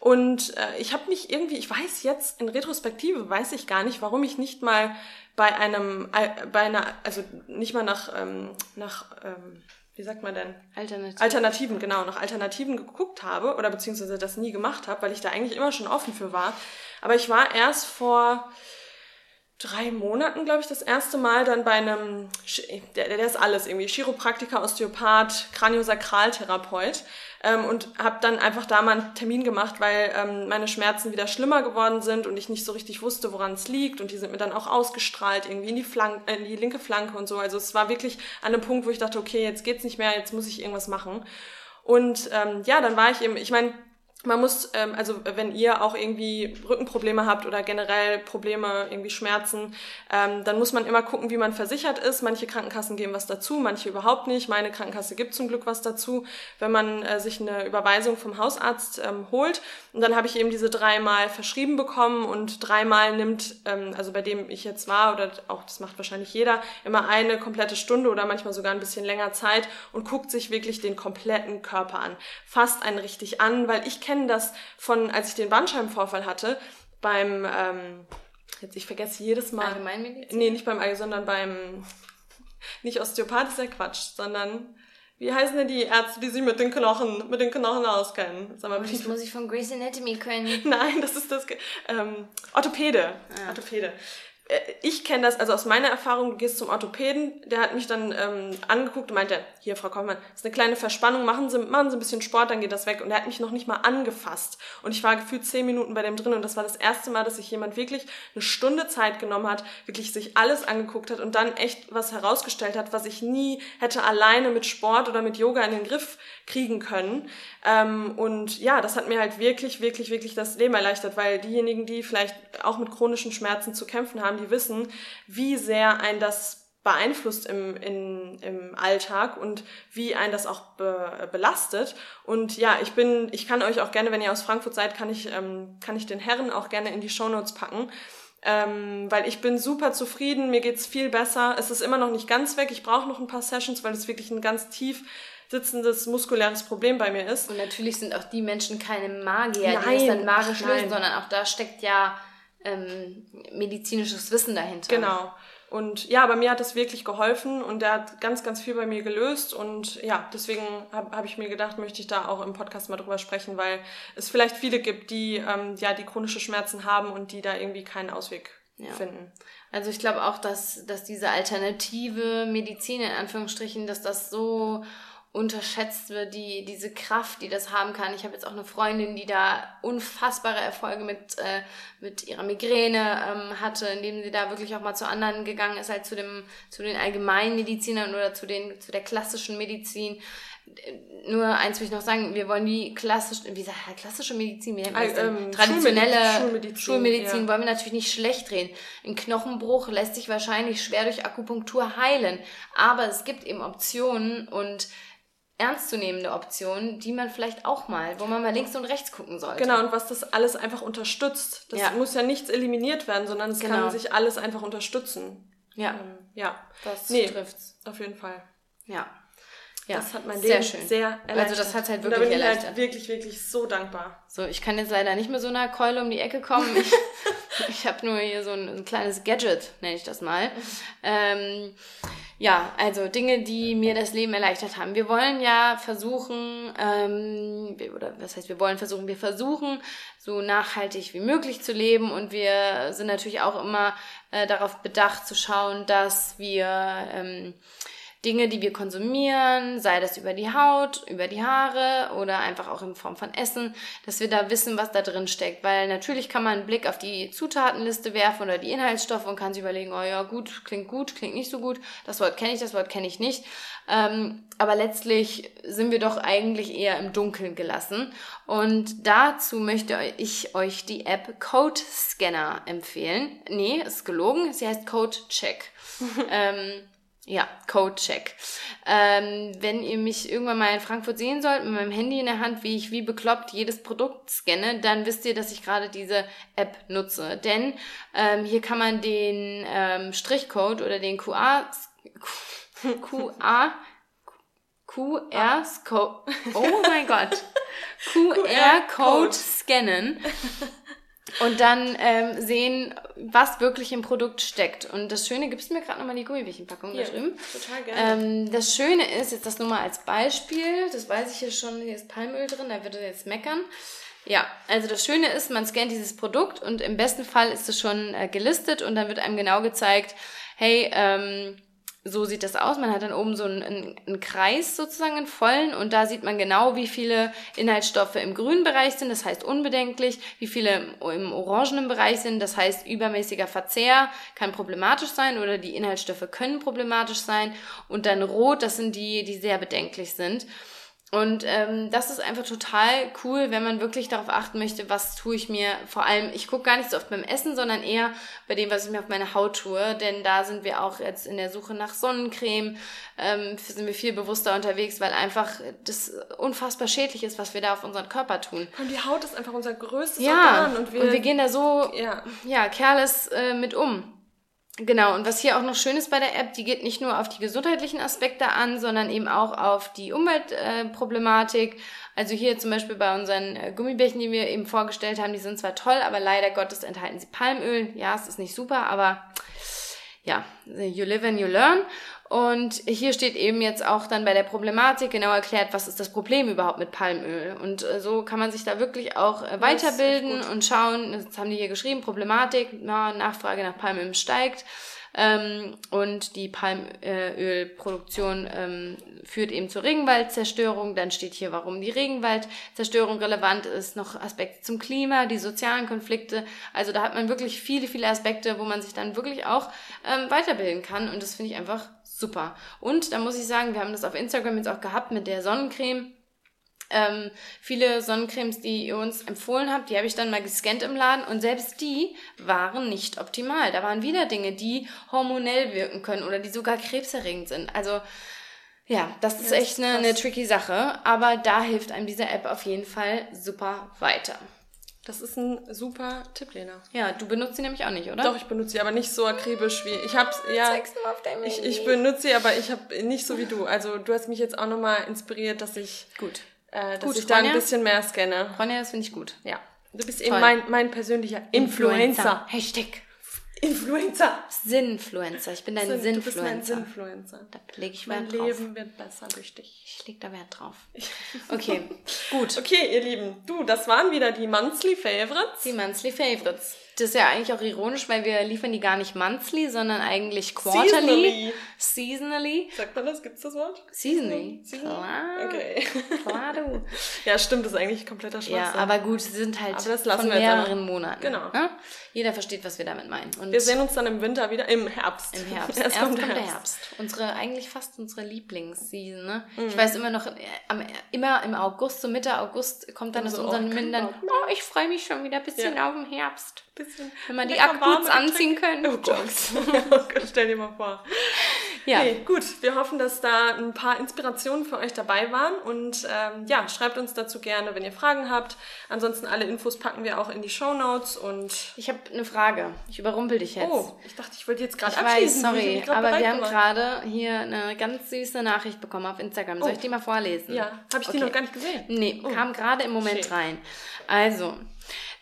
Und äh, ich habe mich irgendwie, ich weiß jetzt in Retrospektive, weiß ich gar nicht, warum ich nicht mal bei einem, äh, bei einer, also nicht mal nach, ähm, nach ähm, wie sagt man denn? Alternativen. Alternativen, genau, nach Alternativen geguckt habe oder beziehungsweise das nie gemacht habe, weil ich da eigentlich immer schon offen für war. Aber ich war erst vor drei Monaten, glaube ich, das erste Mal dann bei einem, der, der ist alles irgendwie, Chiropraktiker, Osteopath, Kraniosakraltherapeut ähm, und habe dann einfach da mal einen Termin gemacht, weil ähm, meine Schmerzen wieder schlimmer geworden sind und ich nicht so richtig wusste, woran es liegt und die sind mir dann auch ausgestrahlt irgendwie in die, Flank äh, in die linke Flanke und so. Also es war wirklich an einem Punkt, wo ich dachte, okay, jetzt geht's nicht mehr, jetzt muss ich irgendwas machen. Und ähm, ja, dann war ich eben, ich meine, man muss, ähm, also wenn ihr auch irgendwie Rückenprobleme habt oder generell Probleme, irgendwie Schmerzen, ähm, dann muss man immer gucken, wie man versichert ist. Manche Krankenkassen geben was dazu, manche überhaupt nicht. Meine Krankenkasse gibt zum Glück was dazu, wenn man äh, sich eine Überweisung vom Hausarzt ähm, holt. Und dann habe ich eben diese dreimal verschrieben bekommen und dreimal nimmt, ähm, also bei dem ich jetzt war, oder auch das macht wahrscheinlich jeder, immer eine komplette Stunde oder manchmal sogar ein bisschen länger Zeit und guckt sich wirklich den kompletten Körper an. Fasst einen richtig an, weil ich kenne das von, als ich den Bandscheibenvorfall hatte, beim, ähm, jetzt ich vergesse jedes Mal. Allgemeinmedizin? Nee, nicht beim All, sondern beim, nicht Osteopath ist ja Quatsch, sondern wie heißen denn die Ärzte, die sich mit den Knochen, mit den Knochen auskennen? Sag mal, oh, das muss ich von Grey's Anatomy können. Nein, das ist das, ähm, Orthopäde. Ah. Orthopäde. Äh, ich kenne das, also aus meiner Erfahrung, du gehst zum Orthopäden, der hat mich dann ähm, angeguckt und meinte, hier, Frau Kaufmann, ist eine kleine Verspannung, machen Sie, machen Sie ein bisschen Sport, dann geht das weg. Und er hat mich noch nicht mal angefasst. Und ich war gefühlt zehn Minuten bei dem drin und das war das erste Mal, dass sich jemand wirklich eine Stunde Zeit genommen hat, wirklich sich alles angeguckt hat und dann echt was herausgestellt hat, was ich nie hätte alleine mit Sport oder mit Yoga in den Griff kriegen können. Ähm, und ja, das hat mir halt wirklich, wirklich, wirklich das Leben erleichtert, weil diejenigen, die vielleicht auch mit chronischen Schmerzen zu kämpfen haben, die wissen, wie sehr ein das beeinflusst im, in, im Alltag und wie ein das auch be, belastet. Und ja, ich bin, ich kann euch auch gerne, wenn ihr aus Frankfurt seid, kann ich, ähm, kann ich den Herren auch gerne in die Shownotes packen. Ähm, weil ich bin super zufrieden, mir geht's viel besser. Es ist immer noch nicht ganz weg. Ich brauche noch ein paar Sessions, weil es wirklich ein ganz tief sitzendes muskuläres Problem bei mir ist. Und natürlich sind auch die Menschen keine Magier, nein, die das dann magisch lösen, sondern auch da steckt ja ähm, medizinisches Wissen dahinter. Genau. Und ja, bei mir hat das wirklich geholfen und der hat ganz, ganz viel bei mir gelöst. Und ja, deswegen habe hab ich mir gedacht, möchte ich da auch im Podcast mal drüber sprechen, weil es vielleicht viele gibt, die ähm, ja die chronische Schmerzen haben und die da irgendwie keinen Ausweg ja. finden. Also ich glaube auch, dass, dass diese alternative Medizin in Anführungsstrichen, dass das so unterschätzt wird, die, diese Kraft, die das haben kann. Ich habe jetzt auch eine Freundin, die da unfassbare Erfolge mit, äh, mit ihrer Migräne ähm, hatte, indem sie da wirklich auch mal zu anderen gegangen ist, als zu, dem, zu den Allgemeinmedizinern oder zu, den, zu der klassischen Medizin. Nur eins will ich noch sagen, wir wollen die klassische, wie sagt klassische Medizin, nennt man das ähm, Traditionelle Schulmedizin, Schulmedizin ja. wollen wir natürlich nicht schlecht drehen. Ein Knochenbruch lässt sich wahrscheinlich schwer durch Akupunktur heilen, aber es gibt eben Optionen und ernstzunehmende Optionen, die man vielleicht auch mal, wo man mal links und rechts gucken sollte. Genau, und was das alles einfach unterstützt. Das ja. muss ja nichts eliminiert werden, sondern es genau. kann sich alles einfach unterstützen. Ja. Ähm, ja. Das nee, trifft's. Auf jeden Fall. Ja. Ja, das hat mein Leben sehr, schön. sehr erleichtert. Also das hat halt wirklich und da bin ich halt wirklich, wirklich so dankbar. So, ich kann jetzt leider nicht mehr so einer Keule um die Ecke kommen. Ich, ich habe nur hier so ein, ein, kleines Gadget, nenne ich das mal. Ähm, ja, also Dinge, die mir das Leben erleichtert haben. Wir wollen ja versuchen, ähm, oder was heißt, wir wollen versuchen, wir versuchen, so nachhaltig wie möglich zu leben und wir sind natürlich auch immer äh, darauf bedacht zu schauen, dass wir ähm, Dinge, die wir konsumieren, sei das über die Haut, über die Haare oder einfach auch in Form von Essen, dass wir da wissen, was da drin steckt. Weil natürlich kann man einen Blick auf die Zutatenliste werfen oder die Inhaltsstoffe und kann sich überlegen, oh ja, gut, klingt gut, klingt nicht so gut, das Wort kenne ich, das Wort kenne ich nicht. Ähm, aber letztlich sind wir doch eigentlich eher im Dunkeln gelassen. Und dazu möchte ich euch die App Code Scanner empfehlen. Nee, ist gelogen, sie heißt Code Check. ähm, ja, Code-Check. Ähm, wenn ihr mich irgendwann mal in Frankfurt sehen sollt, mit meinem Handy in der Hand, wie ich wie bekloppt jedes Produkt scanne, dann wisst ihr, dass ich gerade diese App nutze. Denn ähm, hier kann man den ähm, Strichcode oder den QR, QR, QR-Code, oh mein Gott, QR-Code scannen und dann ähm, sehen, was wirklich im Produkt steckt. Und das Schöne, gibst du mir gerade nochmal die Gummibärchenpackung da drüben? Total gerne. Ähm, das Schöne ist, jetzt das nur mal als Beispiel, das weiß ich ja schon, hier ist Palmöl drin, da wird er jetzt meckern. Ja, also das Schöne ist, man scannt dieses Produkt und im besten Fall ist es schon äh, gelistet und dann wird einem genau gezeigt, hey, ähm, so sieht das aus. Man hat dann oben so einen, einen, Kreis sozusagen, einen vollen, und da sieht man genau, wie viele Inhaltsstoffe im grünen Bereich sind, das heißt unbedenklich, wie viele im orangenen Bereich sind, das heißt übermäßiger Verzehr kann problematisch sein oder die Inhaltsstoffe können problematisch sein, und dann rot, das sind die, die sehr bedenklich sind. Und ähm, das ist einfach total cool, wenn man wirklich darauf achten möchte, was tue ich mir. Vor allem, ich gucke gar nicht so oft beim Essen, sondern eher bei dem, was ich mir auf meine Haut tue. Denn da sind wir auch jetzt in der Suche nach Sonnencreme, ähm, sind wir viel bewusster unterwegs, weil einfach das unfassbar schädlich ist, was wir da auf unseren Körper tun. Und die Haut ist einfach unser größtes ja, Organ. Und wir, und wir gehen da so ja, ja careless äh, mit um. Genau, und was hier auch noch schön ist bei der App, die geht nicht nur auf die gesundheitlichen Aspekte an, sondern eben auch auf die Umweltproblematik. Äh, also hier zum Beispiel bei unseren äh, Gummibärchen, die wir eben vorgestellt haben, die sind zwar toll, aber leider Gottes enthalten sie Palmöl. Ja, es ist nicht super, aber ja, you live and you learn. Und hier steht eben jetzt auch dann bei der Problematik genau erklärt, was ist das Problem überhaupt mit Palmöl. Und äh, so kann man sich da wirklich auch äh, weiterbilden und schauen, das haben die hier geschrieben, Problematik, na, Nachfrage nach Palmöl steigt. Ähm, und die Palmölproduktion ähm, führt eben zur Regenwaldzerstörung. Dann steht hier, warum die Regenwaldzerstörung relevant ist, noch Aspekte zum Klima, die sozialen Konflikte. Also da hat man wirklich viele, viele Aspekte, wo man sich dann wirklich auch ähm, weiterbilden kann. Und das finde ich einfach super. Und da muss ich sagen, wir haben das auf Instagram jetzt auch gehabt mit der Sonnencreme. Ähm, viele Sonnencremes, die ihr uns empfohlen habt, die habe ich dann mal gescannt im Laden und selbst die waren nicht optimal. Da waren wieder Dinge, die hormonell wirken können oder die sogar krebserregend sind. Also ja, das ist ja, echt eine, eine tricky Sache, aber da hilft einem diese App auf jeden Fall super weiter. Das ist ein super Tipp, Lena. Ja, du benutzt sie nämlich auch nicht, oder? Doch, ich benutze sie, aber nicht so akribisch wie ich hab's ja. Ich, ich benutze sie, aber ich habe nicht so wie du. Also du hast mich jetzt auch nochmal inspiriert, dass ich gut, äh, dass gut, ich da ein bisschen mehr scanne. Ronja, das finde ich gut. Ja, du bist Toll. eben mein mein persönlicher Influencer. Influencer. Hashtag. Influencer. Sinfluencer. Ich bin dein Sin, Sinfluencer. Du bist mein Sinfluencer. Da lege ich Wert mein drauf. Mein Leben wird besser durch dich. Ich lege da Wert drauf. Okay, gut. Okay, ihr Lieben. Du, das waren wieder die Monthly Favorites. Die Monthly Favorites. Das ist ja eigentlich auch ironisch, weil wir liefern die gar nicht monthly, sondern eigentlich quarterly. Seasonally. Seasonally. Sagt man das? Gibt's das Wort? Seasonally. Seasonally? Klar. Okay. Klar, du. Ja, stimmt, das ist eigentlich kompletter Schwachsinn. Ja, aber gut, sie sind halt von mehreren Monaten. Genau. Ne? Jeder versteht, was wir damit meinen. Und wir sehen uns dann im Winter wieder, im Herbst. Im Herbst. Erst, Erst kommt, kommt der Herbst. Unsere, eigentlich fast unsere Lieblingsseason, ne? Mhm. Ich weiß immer noch, am, immer im August, so Mitte August, kommt dann aus unseren Mündern, oh, ich freue mich schon wieder ein bisschen ja. auf den Herbst bisschen. Wenn man die Ackboots anziehen könnte. Oh Gott. oh Gott, stell dir mal vor. Ja. Okay, gut. Wir hoffen, dass da ein paar Inspirationen für euch dabei waren. Und ähm, ja, schreibt uns dazu gerne, wenn ihr Fragen habt. Ansonsten alle Infos packen wir auch in die Show Notes. Und ich habe eine Frage. Ich überrumpel dich jetzt. Oh, ich dachte, ich wollte jetzt gerade abschließen. Weiß, sorry, aber wir haben gerade hier eine ganz süße Nachricht bekommen auf Instagram. Soll oh. ich die mal vorlesen? Ja, habe ich okay. die noch gar nicht gesehen. Nee, oh. kam gerade im Moment Schön. rein. Also,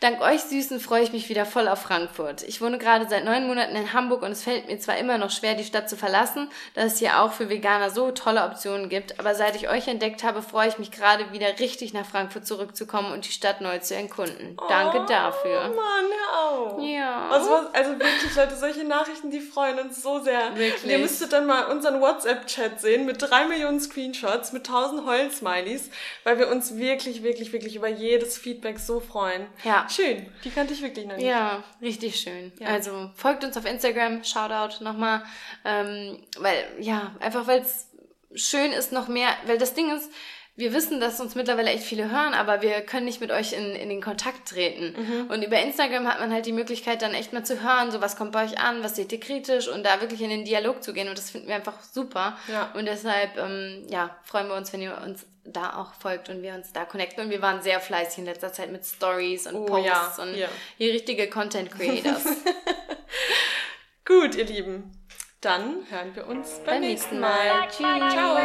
Dank euch Süßen freue ich mich wieder voll auf Frankfurt. Ich wohne gerade seit neun Monaten in Hamburg und es fällt mir zwar immer noch schwer, die Stadt zu verlassen, da es hier auch für Veganer so tolle Optionen gibt, aber seit ich euch entdeckt habe, freue ich mich gerade wieder richtig nach Frankfurt zurückzukommen und die Stadt neu zu erkunden. Danke oh, dafür. Mann, hör auf. Ja. Also, also wirklich, Leute, solche Nachrichten, die freuen uns so sehr. Wirklich. Ihr müsstet dann mal unseren WhatsApp-Chat sehen mit drei Millionen Screenshots, mit tausend Heul-Smileys, weil wir uns wirklich, wirklich, wirklich über jedes Feedback so freuen. Ja. Schön. Die kannte ich wirklich noch nicht. Ja, richtig schön. Ja. Also folgt uns auf Instagram, Shoutout nochmal, ähm, weil, ja, einfach weil es schön ist, noch mehr, weil das Ding ist, wir wissen, dass uns mittlerweile echt viele hören, aber wir können nicht mit euch in, in den Kontakt treten. Mhm. Und über Instagram hat man halt die Möglichkeit, dann echt mal zu hören, so was kommt bei euch an, was seht ihr kritisch und da wirklich in den Dialog zu gehen. Und das finden wir einfach super. Ja. Und deshalb, ähm, ja, freuen wir uns, wenn ihr uns da auch folgt und wir uns da connecten. Und wir waren sehr fleißig in letzter Zeit mit Stories und Oh, Posts ja, und ja. hier richtige Content Creators. Gut, ihr Lieben. Dann hören wir uns beim, Beim nächsten Mal. Tschüss. Ciao.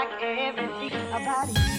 Like everything about you.